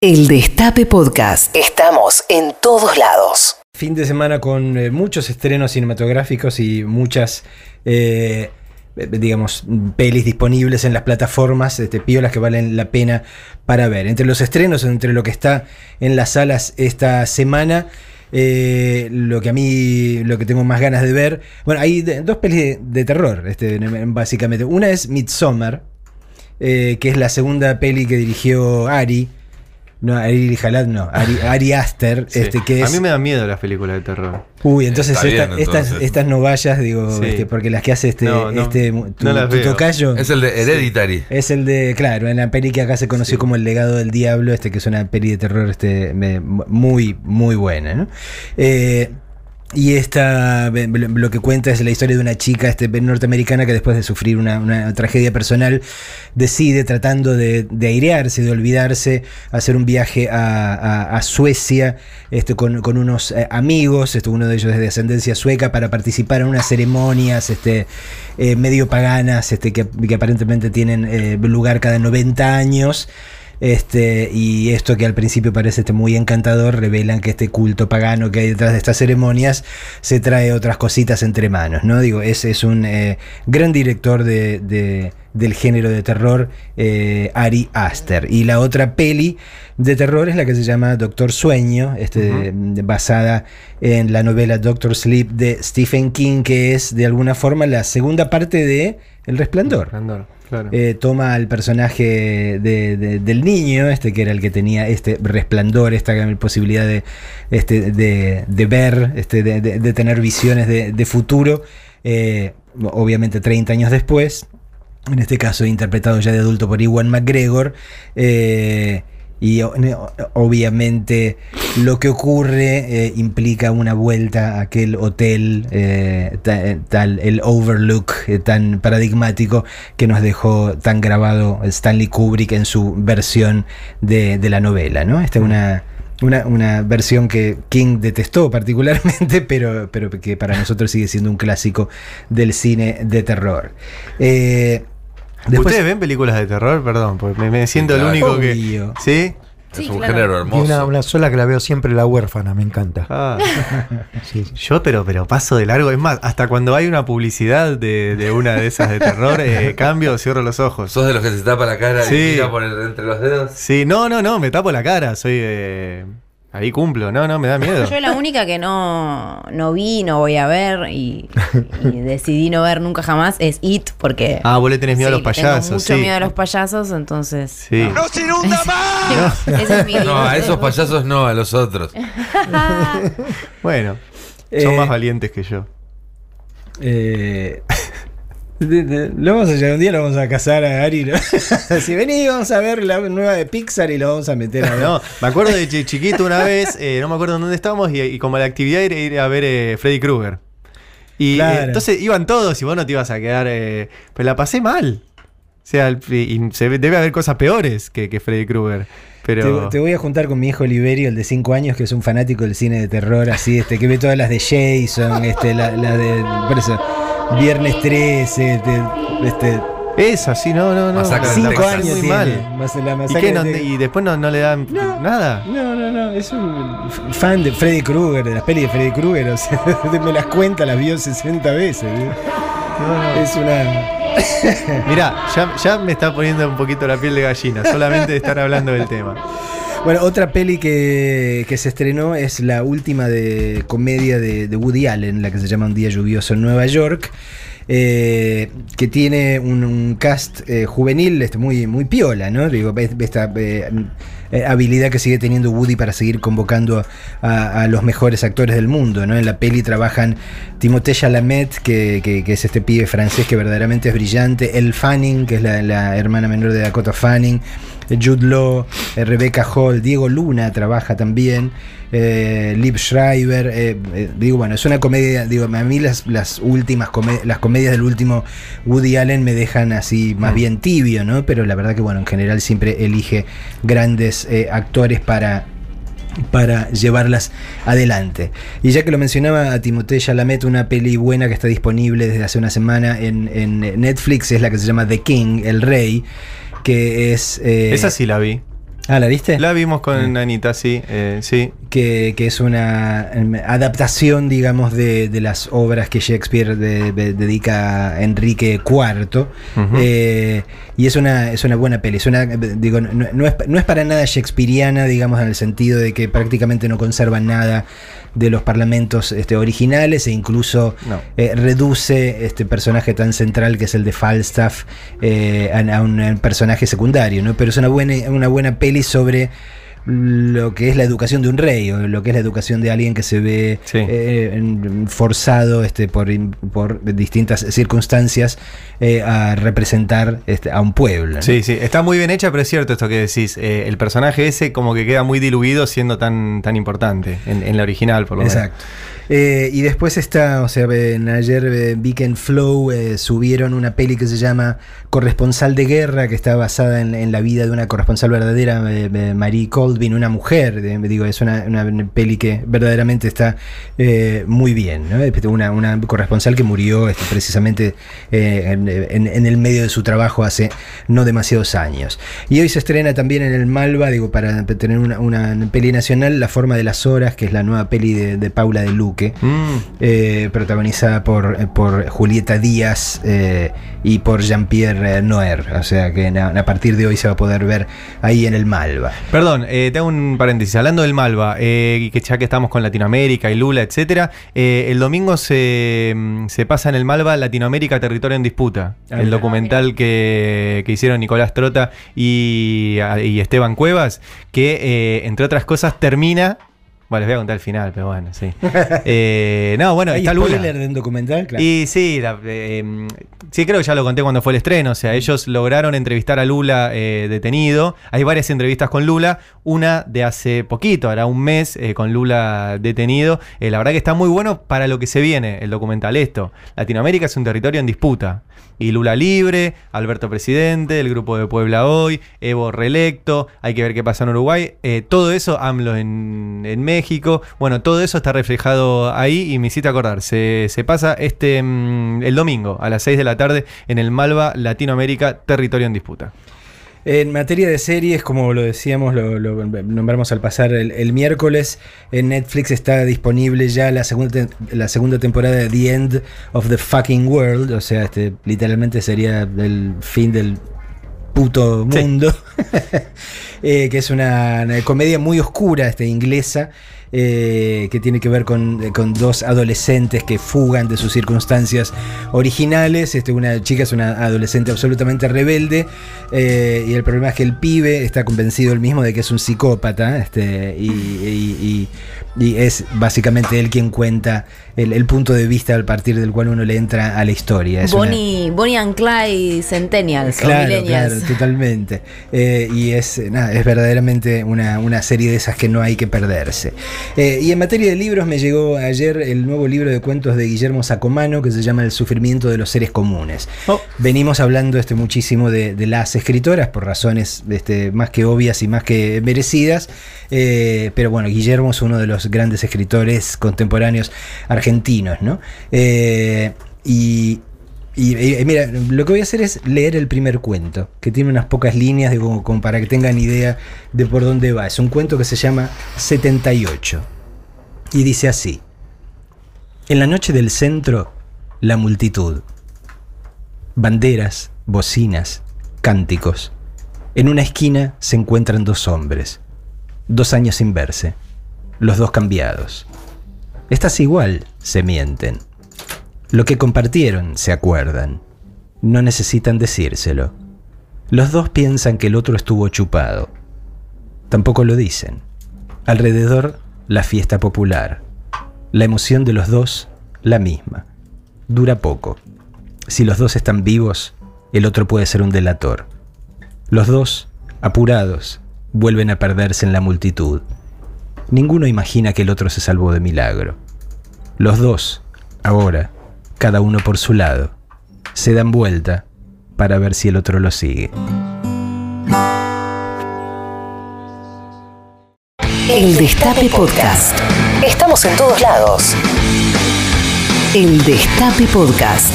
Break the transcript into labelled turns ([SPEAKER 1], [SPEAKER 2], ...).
[SPEAKER 1] El Destape Podcast. Estamos en todos lados.
[SPEAKER 2] Fin de semana con eh, muchos estrenos cinematográficos y muchas, eh, digamos, pelis disponibles en las plataformas, este, piolas que valen la pena para ver. Entre los estrenos, entre lo que está en las salas esta semana, eh, lo que a mí, lo que tengo más ganas de ver, bueno, hay de- dos pelis de, de terror, este, básicamente. Una es Midsommar, eh, que es la segunda peli que dirigió Ari. No, Ari Jalad no, Ari, Ari Aster,
[SPEAKER 3] Sí.
[SPEAKER 2] este, que es...
[SPEAKER 3] A mí me da miedo las películas de terror.
[SPEAKER 2] Uy, entonces,
[SPEAKER 4] Está
[SPEAKER 2] esta-
[SPEAKER 4] bien,
[SPEAKER 2] estas,
[SPEAKER 4] entonces.
[SPEAKER 2] estas no vayas, digo,
[SPEAKER 3] Sí.
[SPEAKER 2] este, porque las que hace este,
[SPEAKER 3] No, no,
[SPEAKER 2] este tu,
[SPEAKER 3] no
[SPEAKER 2] tocayo
[SPEAKER 4] Es el de Hereditary.
[SPEAKER 2] es el de, claro, en la peli que acá se conoció como El legado del diablo, este que es una peli de terror este, me- muy, muy buena, ¿no? Eh, y esta lo que cuenta es la historia de una chica este, norteamericana que después de sufrir una, tragedia personal decide, tratando de, de airearse, de olvidarse, hacer un viaje a, a- Suecia este, con, con unos eh, amigos, este, uno de ellos es de ascendencia sueca, para participar en unas ceremonias este, eh, medio paganas este, que, que aparentemente tienen eh, lugar cada 90 años. Este, y esto que al principio parece este, muy encantador, revelan que este culto pagano que hay detrás de estas ceremonias se trae otras cositas entre manos, ¿no? Digo, es, es un eh, gran director de, de- del género de terror, eh, Ari Aster. Y la otra peli de terror es la que se llama Doctor Sueño, este, basada en la novela Doctor Sleep de Stephen King, que es de alguna forma la segunda parte de El Resplandor.
[SPEAKER 3] Resplandor,
[SPEAKER 2] Eh, toma al personaje de- de- del niño, este que era el que tenía este resplandor, esta posibilidad de, este, ver, este, de, tener visiones de, de futuro, eh, obviamente 30 años después, en este caso interpretado ya de adulto por Iwan McGregor. eh, y obviamente lo que ocurre eh, implica una vuelta a aquel hotel, eh, eh, tal, el Overlook tan paradigmático que nos dejó tan grabado Stanley Kubrick en su versión de, de la novela. ¿no? Esta es una, una, una versión que King detestó particularmente, pero, pero que para nosotros sigue siendo un clásico del cine de terror. Después-
[SPEAKER 3] ¿Ustedes ven películas de terror? Perdón, porque me, me siento
[SPEAKER 4] claro.
[SPEAKER 3] el único
[SPEAKER 2] Obvio.
[SPEAKER 3] que. ¿Sí?
[SPEAKER 4] es
[SPEAKER 5] Sí,
[SPEAKER 4] un
[SPEAKER 5] claro.
[SPEAKER 4] género
[SPEAKER 6] Y
[SPEAKER 4] hermoso.
[SPEAKER 6] una, una sola que la veo siempre, La huérfana, me encanta.
[SPEAKER 3] Ah,
[SPEAKER 6] Sí.
[SPEAKER 3] yo, pero, pero paso de largo. Es más, hasta cuando hay una publicidad de, de una de esas de terror, eh, cambio, cierro los ojos.
[SPEAKER 4] ¿Sos de los que se tapa la cara
[SPEAKER 3] Sí.
[SPEAKER 4] y mira por el- entre los dedos?
[SPEAKER 3] Sí, no, no, no, me tapo la cara. Soy. eh, ahí cumplo. No, no, me da miedo.
[SPEAKER 5] Yo la única que no, no vi, no voy a ver y, y decidí no ver nunca jamás es It porque...
[SPEAKER 3] Ah, vos le tenés miedo
[SPEAKER 5] sí,
[SPEAKER 3] a los
[SPEAKER 5] le tengo
[SPEAKER 3] payasos.
[SPEAKER 5] mucho
[SPEAKER 3] sí.
[SPEAKER 5] miedo a los payasos, entonces...
[SPEAKER 3] Sí.
[SPEAKER 5] ¡No se inunda más! Ese es mi
[SPEAKER 4] No, a esos payasos no, a los otros.
[SPEAKER 3] Bueno, son
[SPEAKER 2] Eh,
[SPEAKER 3] más valientes que yo.
[SPEAKER 2] Eh, lo vamos a llevar un día, lo vamos a casar a Ari. ¿no? si vení, vamos a ver la nueva de Pixar y lo vamos a meter a.
[SPEAKER 3] No, me acuerdo de chi- chiquito una vez, eh, no me acuerdo en dónde estábamos, y, y como la actividad era ir a ver eh, Freddy Krueger. Y eh, entonces iban todos y vos no te ibas a quedar. eh, pero la pasé mal. O sea, el- y se debe haber cosas peores que, que Freddy Krueger. Pero.
[SPEAKER 2] Te, te voy a juntar con mi hijo Oliverio, el de 5 años, que es un fanático del cine de terror, así, este, que ve todas las de Jason, este, la, la de. Por eso, Viernes 13, este. este
[SPEAKER 3] Eso, sí, no, no, no.
[SPEAKER 4] Masacre en
[SPEAKER 2] cinco años
[SPEAKER 3] muy
[SPEAKER 2] tiene,
[SPEAKER 3] mal.
[SPEAKER 2] más la
[SPEAKER 3] ¿Y, qué, no-
[SPEAKER 2] de-
[SPEAKER 3] y después no, no le dan
[SPEAKER 2] No.
[SPEAKER 3] nada.
[SPEAKER 2] No, no, no, es un fan de Freddy Krueger, de las pelis de Freddy Krueger, o sea, me las cuenta, las vio 60 veces. ¿eh? Es una...
[SPEAKER 3] Mirá, ya, ya me está poniendo un poquito la piel de gallina, solamente de estar hablando del tema.
[SPEAKER 2] Bueno, otra peli que, que se estrenó es la última de comedia de, de Woody Allen, la que se llama Un día lluvioso en Nueva York, eh, que tiene un, cast eh, juvenil este, muy, muy piola, ¿no? Digo, esta eh, eh, habilidad que sigue teniendo Woody para seguir convocando a, a los mejores actores del mundo, ¿no? En la peli trabajan Timothée Chalamet, que, que- que es este pibe francés que verdaderamente es brillante, Elle Fanning, que es la, la hermana menor de Dakota Fanning, Jude Law, eh, Rebecca Hall, Diego Luna trabaja también, eh, Liv Schreiber, eh, eh, digo, bueno, es una comedia, digo, a mí las, las últimas come- las comedias del último Woody Allen me dejan así más bien tibio, ¿no? Pero la verdad que, bueno, en general siempre elige grandes eh, actores para para llevarlas adelante. Y ya que lo mencionaba a Timothée Chalamet, una peli buena que está disponible desde hace una semana en, en Netflix es la que se llama The King, El Rey, que es... eh,
[SPEAKER 3] Esa sí la vi.
[SPEAKER 2] Ah, ¿la viste?
[SPEAKER 3] La vimos con Anita, sí, eh, sí.
[SPEAKER 2] Que, que es una em, adaptación, digamos, de, de las obras que Shakespeare de- de- dedica a Enrique IV. Eh, y es una, es una buena peli. Es una, digo, no, no es, no es para nada shakespeariana, digamos, en el sentido de que prácticamente no conserva nada de los parlamentos este, originales e incluso
[SPEAKER 3] No.
[SPEAKER 2] eh, reduce este personaje tan central que es el de Falstaff eh, a, a un, personaje secundario, ¿no? Pero es una buena, una buena peli sobre lo que es la educación de un rey o lo que es la educación de alguien que se ve
[SPEAKER 3] Sí.
[SPEAKER 2] eh, forzado este, por, por distintas circunstancias eh, a representar este, a un pueblo. ¿no?
[SPEAKER 3] Sí, sí, está muy bien hecha, pero es cierto esto que decís. eh, el personaje ese como que queda muy diluido siendo tan, tan importante en, en la original, por lo menos.
[SPEAKER 2] Exacto. Eh, y después está, o sea, ayer eh, en Flow eh, subieron una peli que se llama Corresponsal de Guerra, que está basada en, la vida de una corresponsal verdadera, eh, Marie Colvin, una mujer. digo, es una, una peli que verdaderamente está muy bien. ¿no? Una, una corresponsal que murió este, precisamente en, el medio de su trabajo hace no demasiados años. Y hoy se estrena también en el Malva, digo, para tener una, una peli nacional, La forma de las horas, que es la nueva peli de, de Paula de
[SPEAKER 3] Mm,
[SPEAKER 2] eh, protagonizada por, eh, por Julieta Díaz eh, y por Jean-Pierre Noer. O sea que na- a, partir de hoy se va a poder ver ahí en el Malva.
[SPEAKER 3] Perdón, eh, te hago un paréntesis. Hablando del Malva, eh, y que ya que estamos con Latinoamérica y Lula, etcétera, eh, el domingo se, mm, se pasa en el Malva Latinoamérica Territorio en Disputa.
[SPEAKER 2] Ah,
[SPEAKER 3] el documental que, que hicieron Nicolás Trota y, y Esteban Cuevas, que eh, entre otras cosas termina. Bueno, les voy a contar el final, pero bueno, sí. Eh, no, bueno,
[SPEAKER 2] ¿Hay
[SPEAKER 3] está
[SPEAKER 2] spoiler de un documental? Claro.
[SPEAKER 3] Y sí, la- eh, em, sí, creo que ya lo conté cuando fue el estreno. O sea, ellos lograron entrevistar a Lula eh, detenido. Hay varias entrevistas con Lula. Una de hace poquito, hará un mes, con Lula detenido. La verdad que está muy bueno para lo que se viene, el documental. Esto: Latinoamérica es un territorio en disputa. Y Lula libre, Alberto presidente, el grupo de Puebla hoy, Evo reelecto, hay que ver qué pasa en Uruguay. Todo eso, AMLO en, en México. Bueno, todo eso está reflejado ahí y me hiciste acordar. Se, se pasa este mm, el domingo a las 6 de la tarde en el Malva Latinoamérica, territorio en disputa.
[SPEAKER 2] En materia de series, como lo decíamos, lo, lo nombramos al pasar el, el miércoles, en Netflix está disponible ya la segunda, la segunda temporada de The End of the Fucking World, o sea, este, literalmente sería el fin del puto
[SPEAKER 3] Sí.
[SPEAKER 2] Eh, que es una, comedia muy oscura, este, inglesa, eh, que tiene que ver con, eh, con dos adolescentes que fugan de sus circunstancias originales. Este, una chica es una adolescente absolutamente rebelde y el problema es que el pibe está convencido él mismo de que es un psicópata este, y- y- y es básicamente él quien cuenta el, el punto de vista al partir del cual uno le entra a la historia. Es una-
[SPEAKER 5] Bonnie, Bonnie and Clyde Centennials o
[SPEAKER 2] Claro,
[SPEAKER 5] Millennials.
[SPEAKER 2] claro, totalmente. Eh, y es, nada, es verdaderamente una, una serie de esas que no hay que perderse. Eh, y en materia de libros, me llegó ayer el nuevo libro de cuentos de Guillermo Sacomano que se llama El sufrimiento de los seres comunes.
[SPEAKER 3] Oh.
[SPEAKER 2] Venimos hablando este, muchísimo de, de las escritoras por razones este, más que obvias y más que merecidas. eh, pero bueno, Guillermo es uno de grandes escritores contemporáneos argentinos, ¿no? Eh, y, mira, lo que voy a hacer es leer el primer cuento, que tiene unas pocas líneas de como para que tengan idea de por dónde va. Es un cuento que se llama 78. Y dice así. En la noche del centro, la multitud. Banderas, bocinas, cánticos. En una esquina se encuentran dos hombres. Dos años sin verse. Los dos cambiados. Estás igual, se mienten. Lo que compartieron, se acuerdan. No necesitan decírselo. Los dos piensan que el otro estuvo chupado. Tampoco lo dicen. Alrededor, la fiesta popular. La emoción de los dos, la misma. Dura poco. Si los dos están vivos, el otro puede ser un delator. Los dos, apurados, vuelven a perderse en la multitud. Ninguno imagina que el otro se salvó de milagro. Los dos, ahora, cada uno por su lado, se dan vuelta para ver si el otro lo sigue.
[SPEAKER 1] El Destape Podcast. Estamos en todos lados. El Destape Podcast.